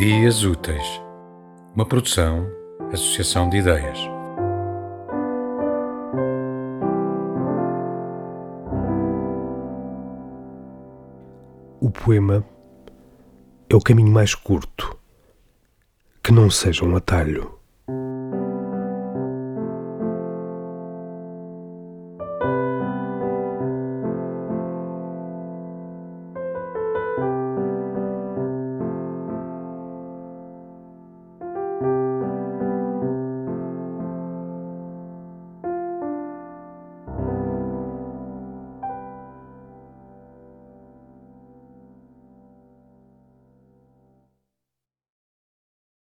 Dias Úteis, uma produção, associação de ideias. O poema é o caminho mais curto, que não seja um atalho.